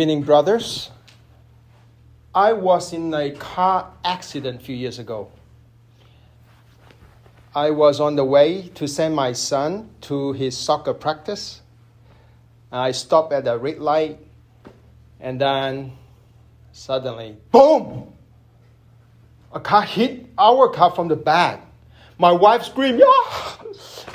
evening, brothers. I was in a car accident a few years ago. I was on the way to send my son to his soccer practice. I stopped at a red light, and then suddenly, boom! A car hit our car from the back. My wife screamed!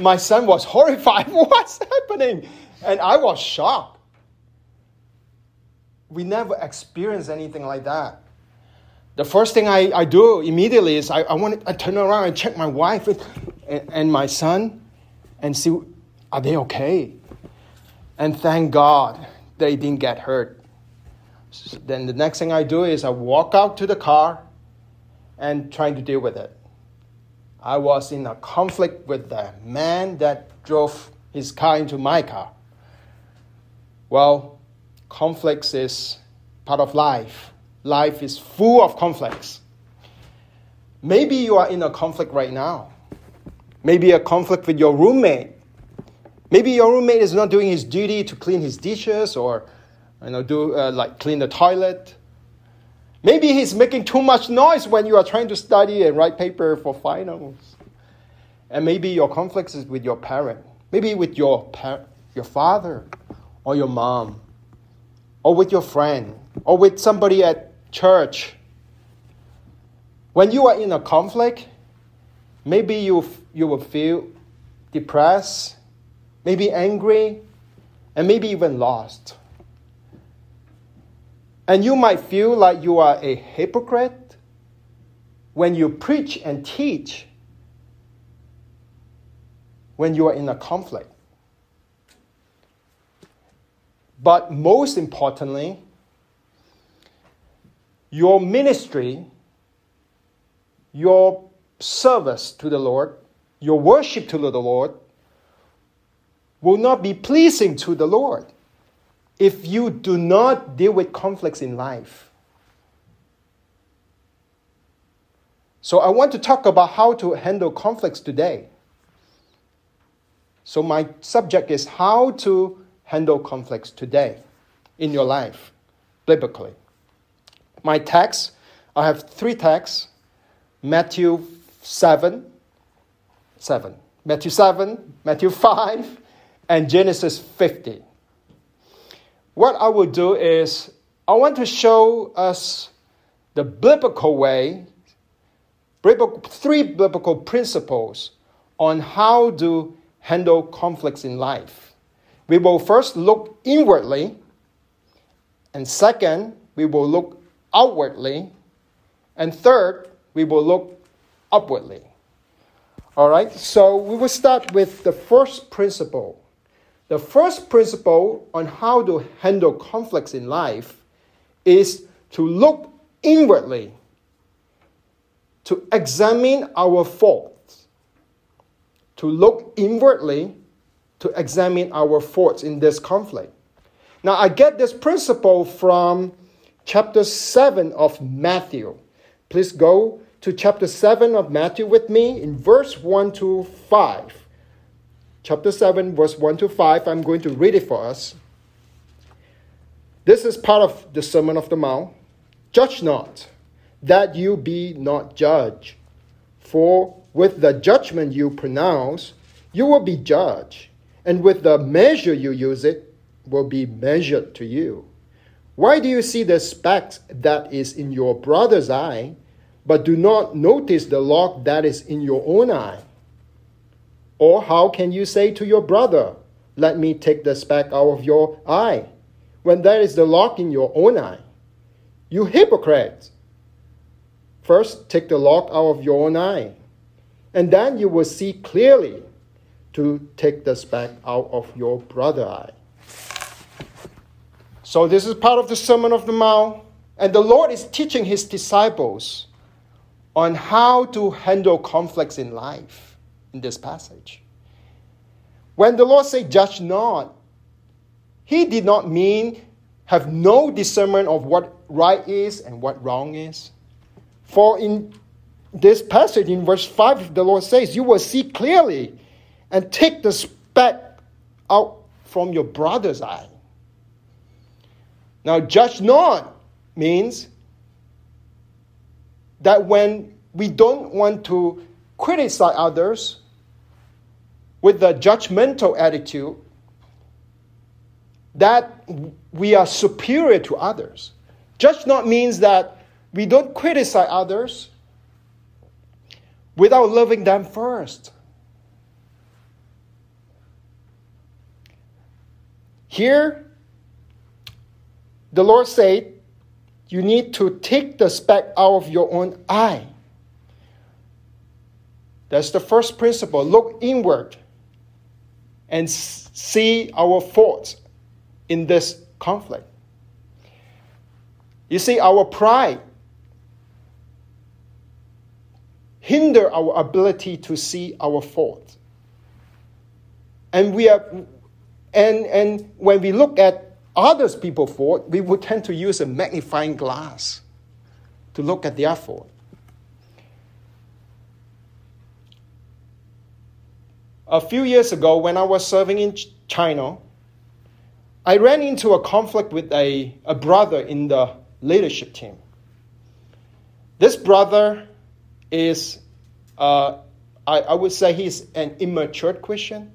My son was horrified. What's happening? And I was shocked we never experienced anything like that. The first thing I, I do immediately is I, I, want I turn around and check my wife and, and my son and see are they okay? And thank God they didn't get hurt. So then the next thing I do is I walk out to the car and trying to deal with it. I was in a conflict with the man that drove his car into my car. Well, conflicts is part of life. Life is full of conflicts. Maybe you are in a conflict right now. Maybe a conflict with your roommate. Maybe your roommate is not doing his duty to clean his dishes or you know, do uh, like clean the toilet. Maybe he's making too much noise when you are trying to study and write paper for finals. And maybe your conflict is with your parent. Maybe with your par- your father or your mom or with your friend or with somebody at church. When you are in a conflict, maybe you, you will feel depressed, maybe angry, and maybe even lost. And you might feel like you are a hypocrite when you preach and teach when you are in a conflict. But most importantly, your ministry, your service to the Lord, your worship to the Lord will not be pleasing to the Lord if you do not deal with conflicts in life. So, I want to talk about how to handle conflicts today. So, my subject is how to handle conflicts today in your life, biblically. My text, I have three texts Matthew 7, 7. Matthew 7, Matthew 5, and Genesis 50. What I will do is, I want to show us the biblical way, three biblical principles on how to handle conflicts in life. We will first look inwardly, and second, we will look outwardly, and third, we will look upwardly. All right, so we will start with the first principle. The first principle on how to handle conflicts in life is to look inwardly, to examine our faults, to look inwardly to examine our faults in this conflict. Now, I get this principle from chapter 7 of Matthew. Please go to chapter 7 of Matthew with me in verse 1 to 5. Chapter 7, verse 1 to 5. I'm going to read it for us. This is part of the Sermon of the Mount. Judge not, that you be not judged. For with the judgment you pronounce, you will be judged and with the measure you use it will be measured to you. Why do you see the speck that is in your brother's eye, but do not notice the log that is in your own eye? Or how can you say to your brother, Let me take the speck out of your eye, when there is the log in your own eye? You hypocrite! First, take the log out of your own eye, and then you will see clearly to take the speck out of your brother eye. So, this is part of the Sermon of the Mount, and the Lord is teaching his disciples on how to handle conflicts in life in this passage. When the Lord said, Judge not, he did not mean have no discernment of what right is and what wrong is. For in this passage, in verse 5, the Lord says, You will see clearly and take the speck out from your brother's eye. Now, judge not means that when we don't want to criticize others with a judgmental attitude, that we are superior to others. Judge not means that we don't criticize others without loving them first. Here, the Lord said, you need to take the speck out of your own eye. That's the first principle. Look inward and see our faults in this conflict. You see, our pride hinder our ability to see our faults. And we are and, and when we look at others people's fault, we would tend to use a magnifying glass to look at their fault. A few years ago, when I was serving in China, I ran into a conflict with a, a brother in the leadership team. This brother is, uh, I, I would say he's an immature Christian,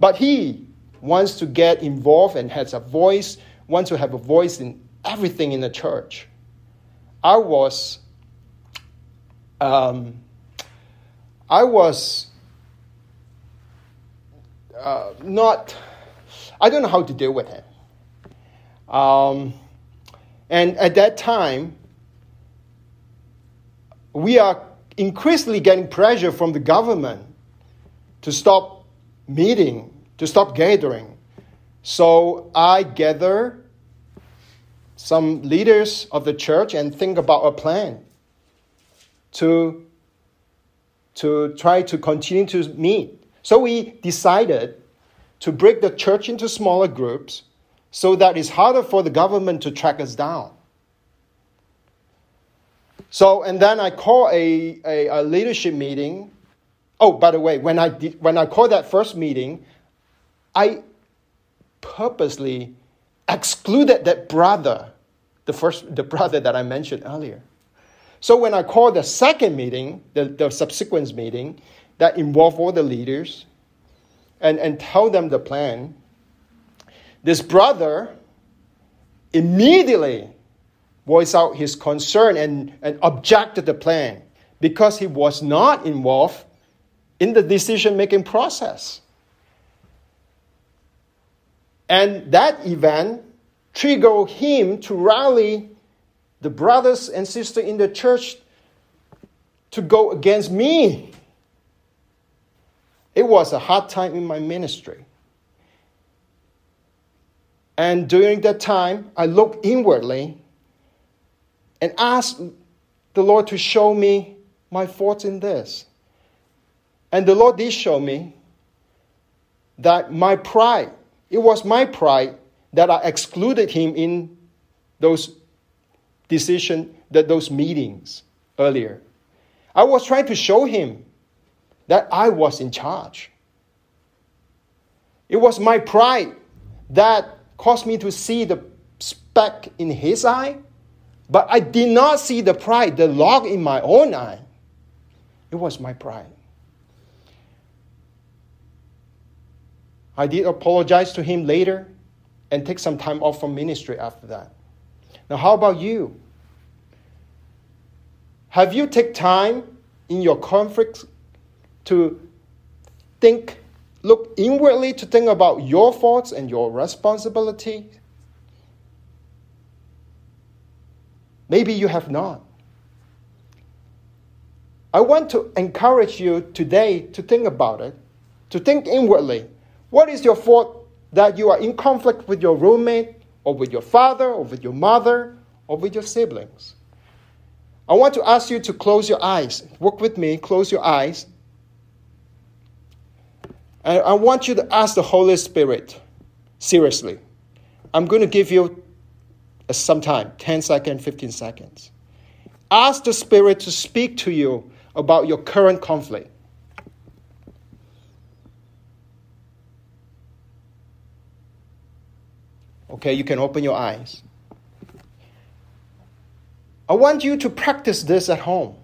but he wants to get involved and has a voice, wants to have a voice in everything in the church. I was, um, I was uh, not, I don't know how to deal with him. Um, and at that time, we are increasingly getting pressure from the government to stop meeting to stop gathering. So I gather some leaders of the church and think about a plan to, to try to continue to meet. So we decided to break the church into smaller groups so that it's harder for the government to track us down. So, and then I call a, a, a leadership meeting. Oh, by the way, when I, did, when I called that first meeting, I purposely excluded that brother, the first the brother that I mentioned earlier. So when I called the second meeting, the, the subsequent meeting that involved all the leaders, and, and tell them the plan, this brother immediately voiced out his concern and, and objected the plan because he was not involved in the decision making process. And that event triggered him to rally the brothers and sisters in the church to go against me. It was a hard time in my ministry. And during that time, I looked inwardly and asked the Lord to show me my faults in this. And the Lord did show me that my pride it was my pride that I excluded him in those decision, that those meetings earlier. I was trying to show him that I was in charge. It was my pride that caused me to see the speck in his eye, but I did not see the pride, the log in my own eye. It was my pride. I did apologize to him later and take some time off from ministry after that. Now, how about you? Have you take time in your conflicts to think, look inwardly to think about your faults and your responsibility? Maybe you have not. I want to encourage you today to think about it, to think inwardly what is your fault that you are in conflict with your roommate, or with your father, or with your mother, or with your siblings? I want to ask you to close your eyes. Work with me, close your eyes. And I want you to ask the Holy Spirit seriously. I'm going to give you uh, some time 10 seconds, 15 seconds. Ask the Spirit to speak to you about your current conflict. Okay, you can open your eyes. I want you to practice this at home.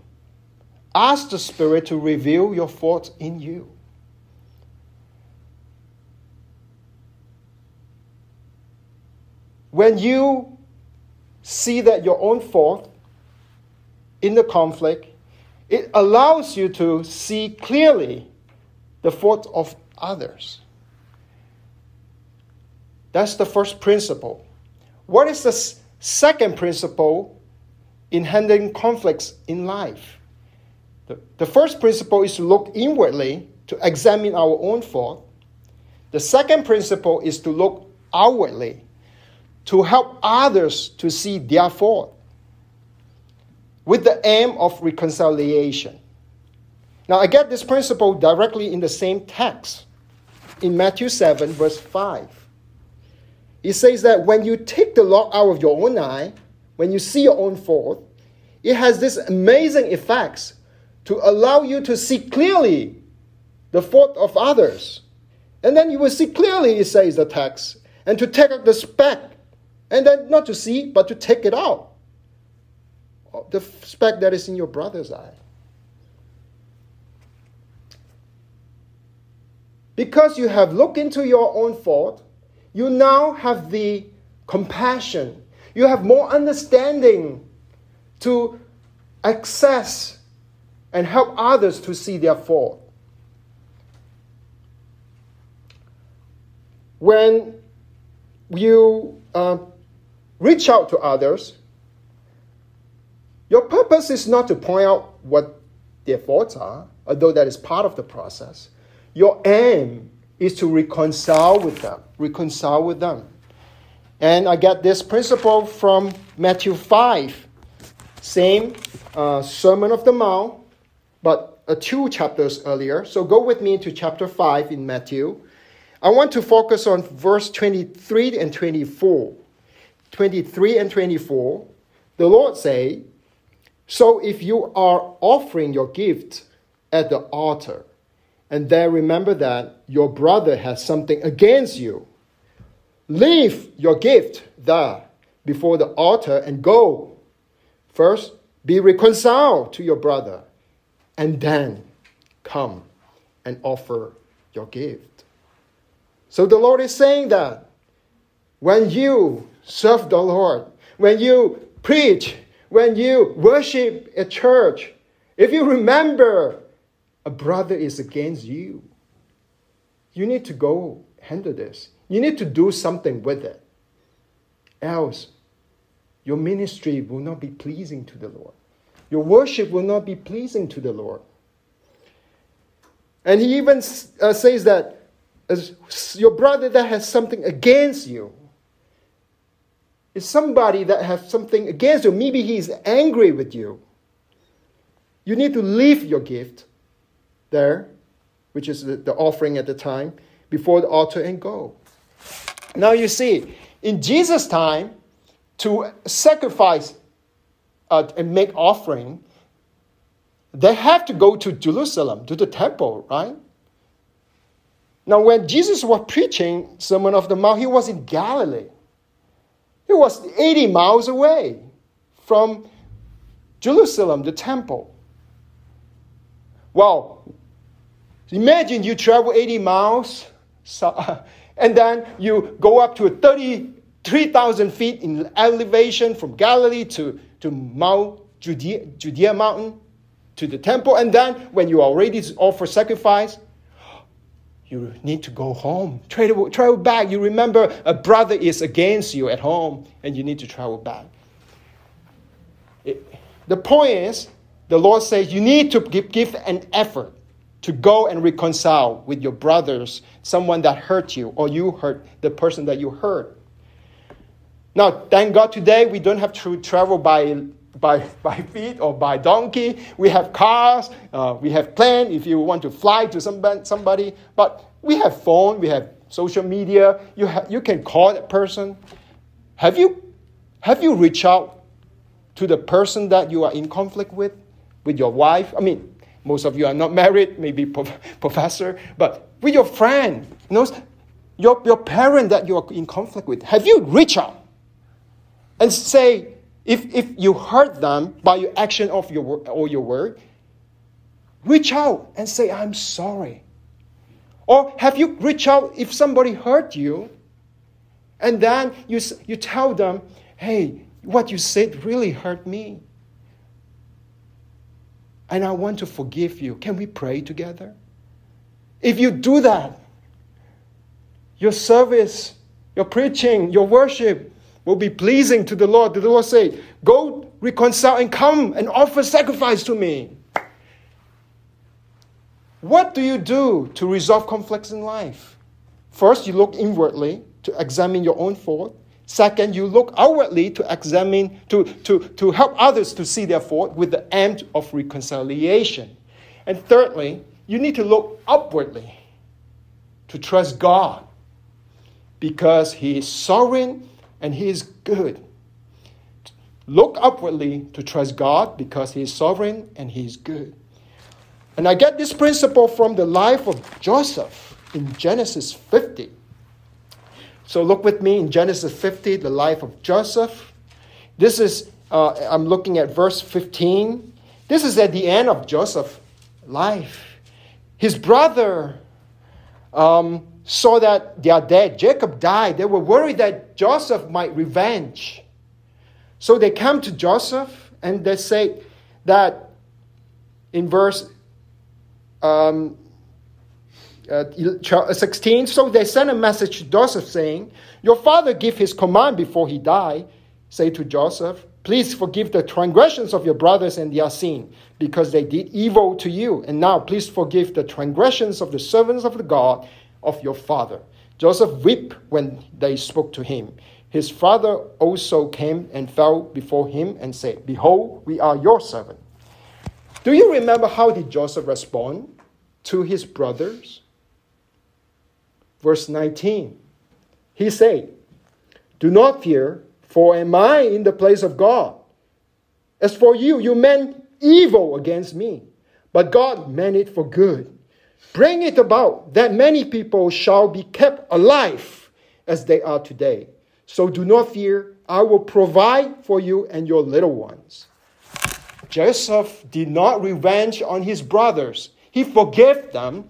Ask the Spirit to reveal your faults in you. When you see that your own fault in the conflict, it allows you to see clearly the fault of others. That's the first principle. What is the second principle in handling conflicts in life? The, the first principle is to look inwardly to examine our own fault. The second principle is to look outwardly to help others to see their fault with the aim of reconciliation. Now, I get this principle directly in the same text in Matthew 7, verse 5. It says that when you take the log out of your own eye, when you see your own fault, it has this amazing effects to allow you to see clearly the fault of others. And then you will see clearly, it says the text, and to take out the speck, and then not to see, but to take it out. Oh, the speck that is in your brother's eye. Because you have looked into your own fault, you now have the compassion. You have more understanding to access and help others to see their fault. When you uh, reach out to others, your purpose is not to point out what their faults are, although that is part of the process. Your aim is to reconcile with them, reconcile with them. And I get this principle from Matthew 5, same uh, Sermon of the Mount, but uh, two chapters earlier. So go with me to chapter 5 in Matthew. I want to focus on verse 23 and 24. 23 and 24. The Lord say, So if you are offering your gift at the altar, and then remember that your brother has something against you. Leave your gift there before the altar and go. First, be reconciled to your brother, and then come and offer your gift. So the Lord is saying that when you serve the Lord, when you preach, when you worship at church, if you remember a brother is against you, you need to go handle this. You need to do something with it. Else, your ministry will not be pleasing to the Lord. Your worship will not be pleasing to the Lord. And he even uh, says that as your brother that has something against you is somebody that has something against you. Maybe he is angry with you. You need to leave your gift there, which is the, offering at the time, before the altar and go. Now you see, in Jesus' time, to sacrifice uh, and make offering, they have to go to Jerusalem, to the temple, right? Now, when Jesus was preaching Sermon of the Mount, he was in Galilee. He was 80 miles away from Jerusalem, the temple. Well, imagine you travel 80 miles and then you go up to 33,000 feet in elevation from Galilee to, to Mount Judea, Judea Mountain to the temple. And then when you are ready to offer sacrifice, you need to go home. Travel, travel back. You remember a brother is against you at home and you need to travel back. It, the point is, the Lord says you need to give, give an effort to go and reconcile with your brothers, someone that hurt you, or you hurt the person that you hurt. Now, thank God today we don't have to travel by, by, by feet or by donkey. We have cars, uh, we have plane if you want to fly to somebody, somebody. But we have phone, we have social media. You, ha- you can call that person. Have you, have you reached out to the person that you are in conflict with? with your wife. I mean, most of you are not married, maybe professor, but with your friend, you know, your, your parent that you are in conflict with. Have you reached out and say, if, if you hurt them by your action of your or your word, reach out and say, I'm sorry. Or have you reached out if somebody hurt you, and then you, you tell them, hey, what you said really hurt me. And I want to forgive you. Can we pray together? If you do that, your service, your preaching, your worship will be pleasing to the Lord. The Lord say, Go reconcile and come and offer sacrifice to me. What do you do to resolve conflicts in life? First, you look inwardly to examine your own fault. Second, you look outwardly to examine, to, to, to help others to see their fault with the aim of reconciliation. And thirdly, you need to look upwardly to trust God because He is sovereign and He is good. Look upwardly to trust God because He is sovereign and He is good. And I get this principle from the life of Joseph in Genesis 50. So look with me in Genesis 50, the life of Joseph. This is, uh, I'm looking at verse 15. This is at the end of Joseph's life. His brother um, saw that they are dead. Jacob died. They were worried that Joseph might revenge. So they come to Joseph and they say that in verse um, uh, 16. So they sent a message to Joseph saying, Your father gave his command before he died. Say to Joseph, Please forgive the transgressions of your brothers and their sin, because they did evil to you. And now please forgive the transgressions of the servants of the God of your father. Joseph wept when they spoke to him. His father also came and fell before him and said, Behold, we are your servant. Do you remember how did Joseph respond to his brothers? Verse 19. He said, Do not fear, for am I in the place of God? As for you, you meant evil against me, but God meant it for good. Bring it about that many people shall be kept alive as they are today. So do not fear, I will provide for you and your little ones. Joseph did not revenge on his brothers. He forgave them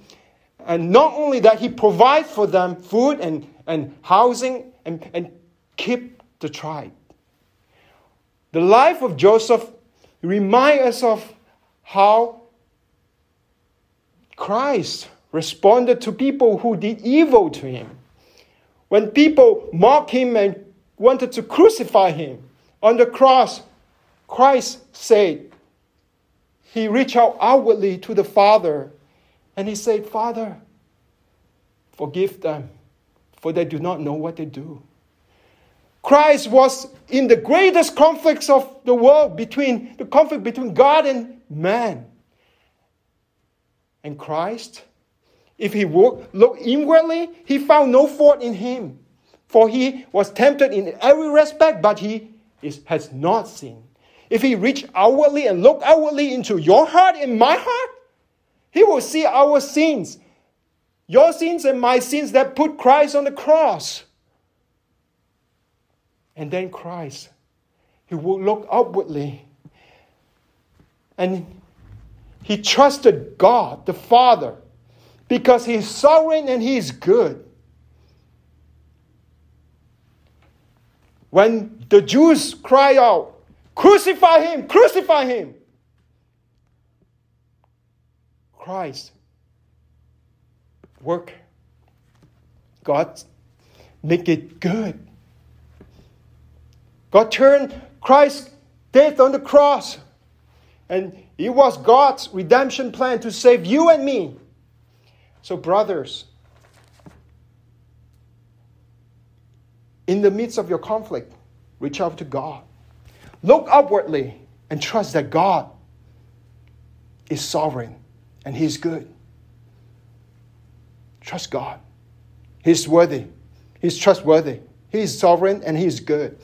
and not only that, he provides for them food and, and housing and, and keep the tribe. The life of Joseph reminds us of how Christ responded to people who did evil to him. When people mocked him and wanted to crucify him on the cross, Christ said, He reached out outwardly to the Father and he said, Father, forgive them, for they do not know what they do. Christ was in the greatest conflicts of the world between the conflict between God and man. And Christ, if he looked inwardly, he found no fault in him. For he was tempted in every respect, but he is, has not sinned. If he reached outwardly and looked outwardly into your heart and my heart, he will see our sins, your sins and my sins that put Christ on the cross. And then Christ, he will look upwardly and he trusted God, the Father, because he's sovereign and he is good. When the Jews cry out, Crucify him, crucify him. Christ work. God make it good. God turned Christ's death on the cross. And it was God's redemption plan to save you and me. So, brothers, in the midst of your conflict, reach out to God. Look upwardly and trust that God is sovereign and He's good. Trust God. He's worthy. He's trustworthy. He's sovereign and He's good.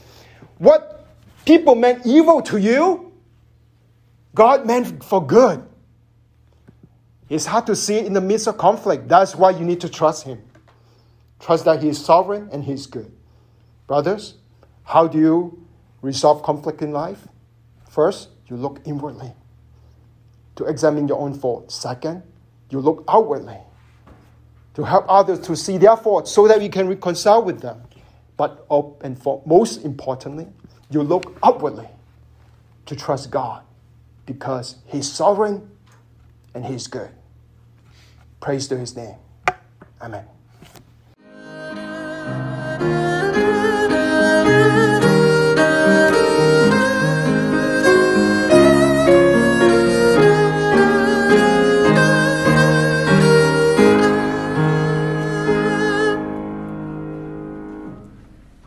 What people meant evil to you, God meant for good. It's hard to see in the midst of conflict. That's why you need to trust Him. Trust that He is sovereign and He's good. Brothers, how do you resolve conflict in life? First, you look inwardly to examine your own faults. Second, you look outwardly to help others to see their faults so that you can reconcile with them. But and for most importantly, you look upwardly to trust God because He's sovereign and He's good. Praise to His name. Amen.